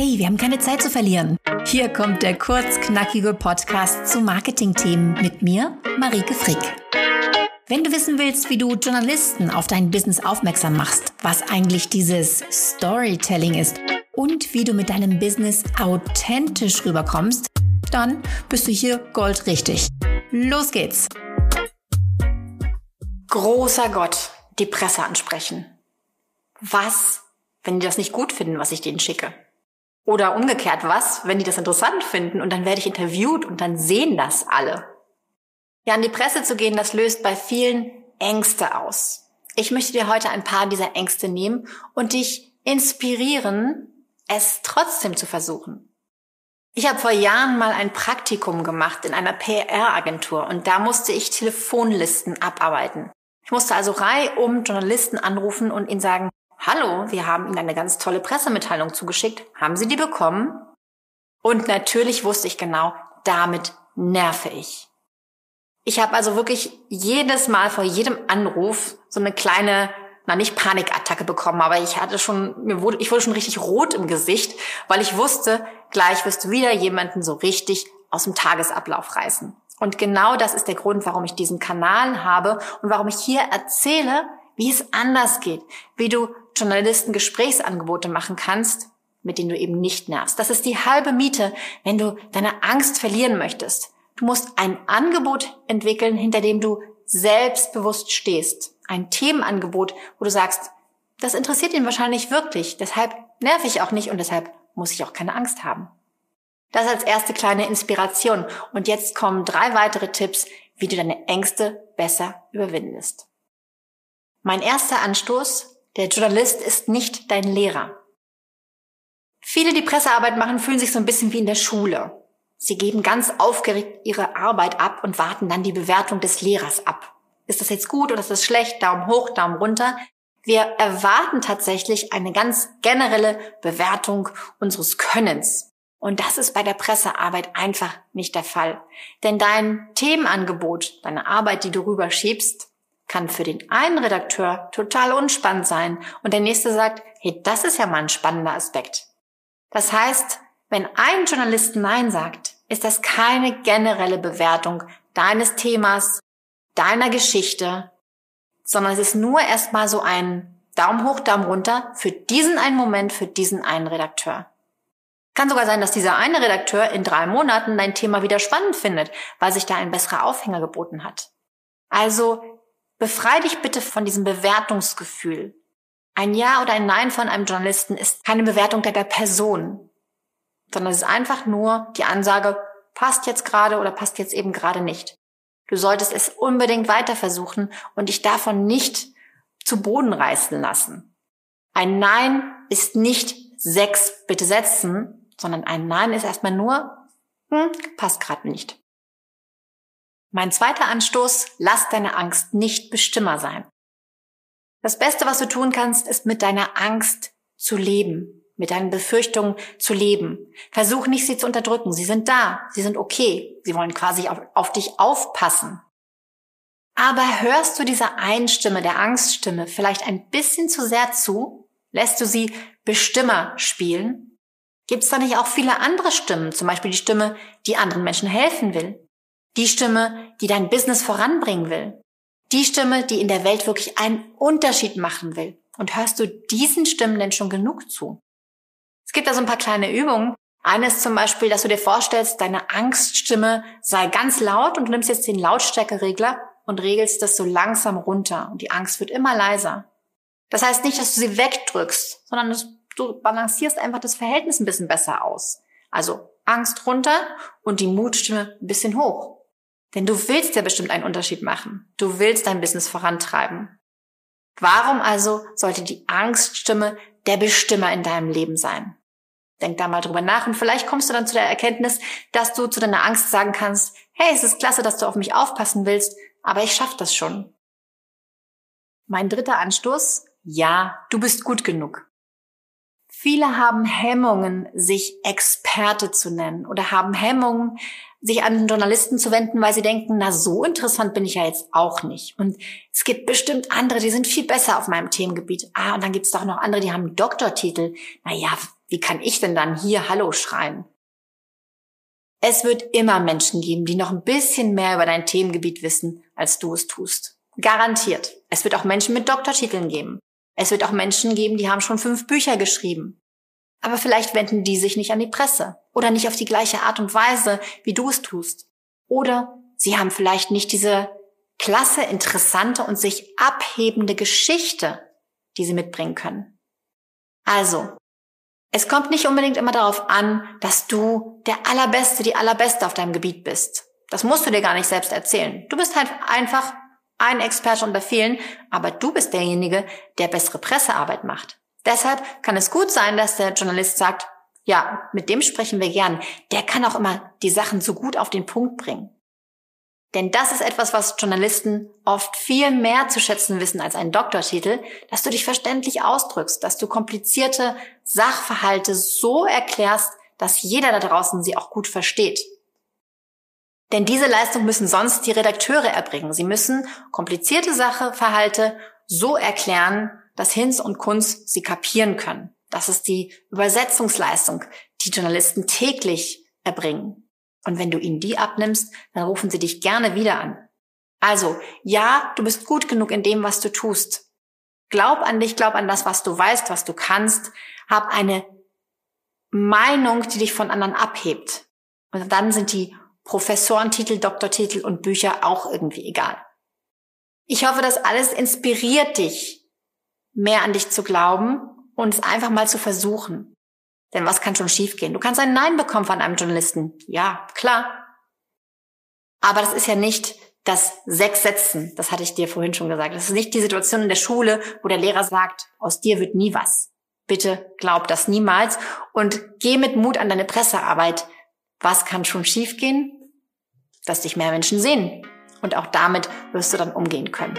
Hey, wir haben keine Zeit zu verlieren. Hier kommt der kurzknackige Podcast zu Marketingthemen mit mir, Marike Frick. Wenn du wissen willst, wie du Journalisten auf dein Business aufmerksam machst, was eigentlich dieses Storytelling ist und wie du mit deinem Business authentisch rüberkommst, dann bist du hier goldrichtig. Los geht's! Großer Gott, die Presse ansprechen. Was, wenn die das nicht gut finden, was ich denen schicke? Oder umgekehrt, was, wenn die das interessant finden und dann werde ich interviewt und dann sehen das alle? Ja, an die Presse zu gehen, das löst bei vielen Ängste aus. Ich möchte dir heute ein paar dieser Ängste nehmen und dich inspirieren, es trotzdem zu versuchen. Ich habe vor Jahren mal ein Praktikum gemacht in einer PR-Agentur und da musste ich Telefonlisten abarbeiten. Ich musste also reihum Journalisten anrufen und ihnen sagen, Hallo, wir haben Ihnen eine ganz tolle Pressemitteilung zugeschickt. Haben Sie die bekommen? Und natürlich wusste ich genau, damit nerve ich. Ich habe also wirklich jedes Mal vor jedem Anruf so eine kleine, na nicht Panikattacke bekommen, aber ich hatte schon, mir wurde, ich wurde schon richtig rot im Gesicht, weil ich wusste, gleich wirst du wieder jemanden so richtig aus dem Tagesablauf reißen. Und genau das ist der Grund, warum ich diesen Kanal habe und warum ich hier erzähle, wie es anders geht, wie du Journalisten Gesprächsangebote machen kannst, mit denen du eben nicht nervst. Das ist die halbe Miete, wenn du deine Angst verlieren möchtest. Du musst ein Angebot entwickeln, hinter dem du selbstbewusst stehst. Ein Themenangebot, wo du sagst, das interessiert ihn wahrscheinlich wirklich, deshalb nerv ich auch nicht und deshalb muss ich auch keine Angst haben. Das als erste kleine Inspiration. Und jetzt kommen drei weitere Tipps, wie du deine Ängste besser überwindest. Mein erster Anstoß, der Journalist ist nicht dein Lehrer. Viele, die Pressearbeit machen, fühlen sich so ein bisschen wie in der Schule. Sie geben ganz aufgeregt ihre Arbeit ab und warten dann die Bewertung des Lehrers ab. Ist das jetzt gut oder ist das schlecht? Daumen hoch, Daumen runter. Wir erwarten tatsächlich eine ganz generelle Bewertung unseres Könnens. Und das ist bei der Pressearbeit einfach nicht der Fall. Denn dein Themenangebot, deine Arbeit, die du rüberschiebst, kann für den einen Redakteur total unspannend sein und der nächste sagt, hey, das ist ja mal ein spannender Aspekt. Das heißt, wenn ein Journalist Nein sagt, ist das keine generelle Bewertung deines Themas, deiner Geschichte, sondern es ist nur erstmal so ein Daumen hoch, Daumen runter für diesen einen Moment, für diesen einen Redakteur. Kann sogar sein, dass dieser eine Redakteur in drei Monaten dein Thema wieder spannend findet, weil sich da ein besserer Aufhänger geboten hat. Also Befrei dich bitte von diesem Bewertungsgefühl. Ein Ja oder ein Nein von einem Journalisten ist keine Bewertung der Person, sondern es ist einfach nur die Ansage, passt jetzt gerade oder passt jetzt eben gerade nicht. Du solltest es unbedingt weiter versuchen und dich davon nicht zu Boden reißen lassen. Ein Nein ist nicht sechs bitte setzen, sondern ein Nein ist erstmal nur, hm, passt gerade nicht. Mein zweiter Anstoß, lass deine Angst nicht Bestimmer sein. Das Beste, was du tun kannst, ist mit deiner Angst zu leben, mit deinen Befürchtungen zu leben. Versuch nicht, sie zu unterdrücken. Sie sind da, sie sind okay, sie wollen quasi auf, auf dich aufpassen. Aber hörst du dieser Einstimme, der Angststimme, vielleicht ein bisschen zu sehr zu? Lässt du sie Bestimmer spielen? Gibt es da nicht auch viele andere Stimmen, zum Beispiel die Stimme, die anderen Menschen helfen will? Die Stimme, die dein Business voranbringen will. Die Stimme, die in der Welt wirklich einen Unterschied machen will. Und hörst du diesen Stimmen denn schon genug zu? Es gibt da so ein paar kleine Übungen. Eine ist zum Beispiel, dass du dir vorstellst, deine Angststimme sei ganz laut und du nimmst jetzt den Lautstärkeregler und regelst das so langsam runter und die Angst wird immer leiser. Das heißt nicht, dass du sie wegdrückst, sondern du balancierst einfach das Verhältnis ein bisschen besser aus. Also Angst runter und die Mutstimme ein bisschen hoch. Denn du willst ja bestimmt einen Unterschied machen. Du willst dein Business vorantreiben. Warum also sollte die Angststimme der Bestimmer in deinem Leben sein? Denk da mal drüber nach und vielleicht kommst du dann zu der Erkenntnis, dass du zu deiner Angst sagen kannst, hey, es ist klasse, dass du auf mich aufpassen willst, aber ich schaff das schon. Mein dritter Anstoß, ja, du bist gut genug. Viele haben Hemmungen, sich Experte zu nennen oder haben Hemmungen, sich an Journalisten zu wenden, weil sie denken, na so interessant bin ich ja jetzt auch nicht. Und es gibt bestimmt andere, die sind viel besser auf meinem Themengebiet. Ah, und dann gibt es doch noch andere, die haben Doktortitel. Na ja, Wie kann ich denn dann hier Hallo schreien? Es wird immer Menschen geben, die noch ein bisschen mehr über dein Themengebiet wissen, als du es tust. Garantiert. Es wird auch Menschen mit Doktortiteln geben. Es wird auch Menschen geben, die haben schon fünf Bücher geschrieben. Aber vielleicht wenden die sich nicht an die Presse oder nicht auf die gleiche Art und Weise, wie du es tust. Oder sie haben vielleicht nicht diese klasse, interessante und sich abhebende Geschichte, die sie mitbringen können. Also, es kommt nicht unbedingt immer darauf an, dass du der Allerbeste, die Allerbeste auf deinem Gebiet bist. Das musst du dir gar nicht selbst erzählen. Du bist halt einfach ein Experte unter vielen, aber du bist derjenige, der bessere Pressearbeit macht. Deshalb kann es gut sein, dass der Journalist sagt, ja, mit dem sprechen wir gern. Der kann auch immer die Sachen so gut auf den Punkt bringen. Denn das ist etwas, was Journalisten oft viel mehr zu schätzen wissen als einen Doktortitel, dass du dich verständlich ausdrückst, dass du komplizierte Sachverhalte so erklärst, dass jeder da draußen sie auch gut versteht. Denn diese Leistung müssen sonst die Redakteure erbringen. Sie müssen komplizierte Sachverhalte so erklären, dass Hinz und Kunz sie kapieren können. Das ist die Übersetzungsleistung, die Journalisten täglich erbringen. Und wenn du ihnen die abnimmst, dann rufen sie dich gerne wieder an. Also, ja, du bist gut genug in dem, was du tust. Glaub an dich, glaub an das, was du weißt, was du kannst. Hab eine Meinung, die dich von anderen abhebt. Und dann sind die Professorentitel, Doktortitel und Bücher auch irgendwie egal. Ich hoffe, das alles inspiriert dich, mehr an dich zu glauben und es einfach mal zu versuchen. Denn was kann schon schiefgehen? Du kannst ein Nein bekommen von einem Journalisten. Ja, klar. Aber das ist ja nicht das Sechs Setzen. Das hatte ich dir vorhin schon gesagt. Das ist nicht die Situation in der Schule, wo der Lehrer sagt, aus dir wird nie was. Bitte glaub das niemals und geh mit Mut an deine Pressearbeit. Was kann schon schiefgehen? Dass dich mehr Menschen sehen. Und auch damit wirst du dann umgehen können.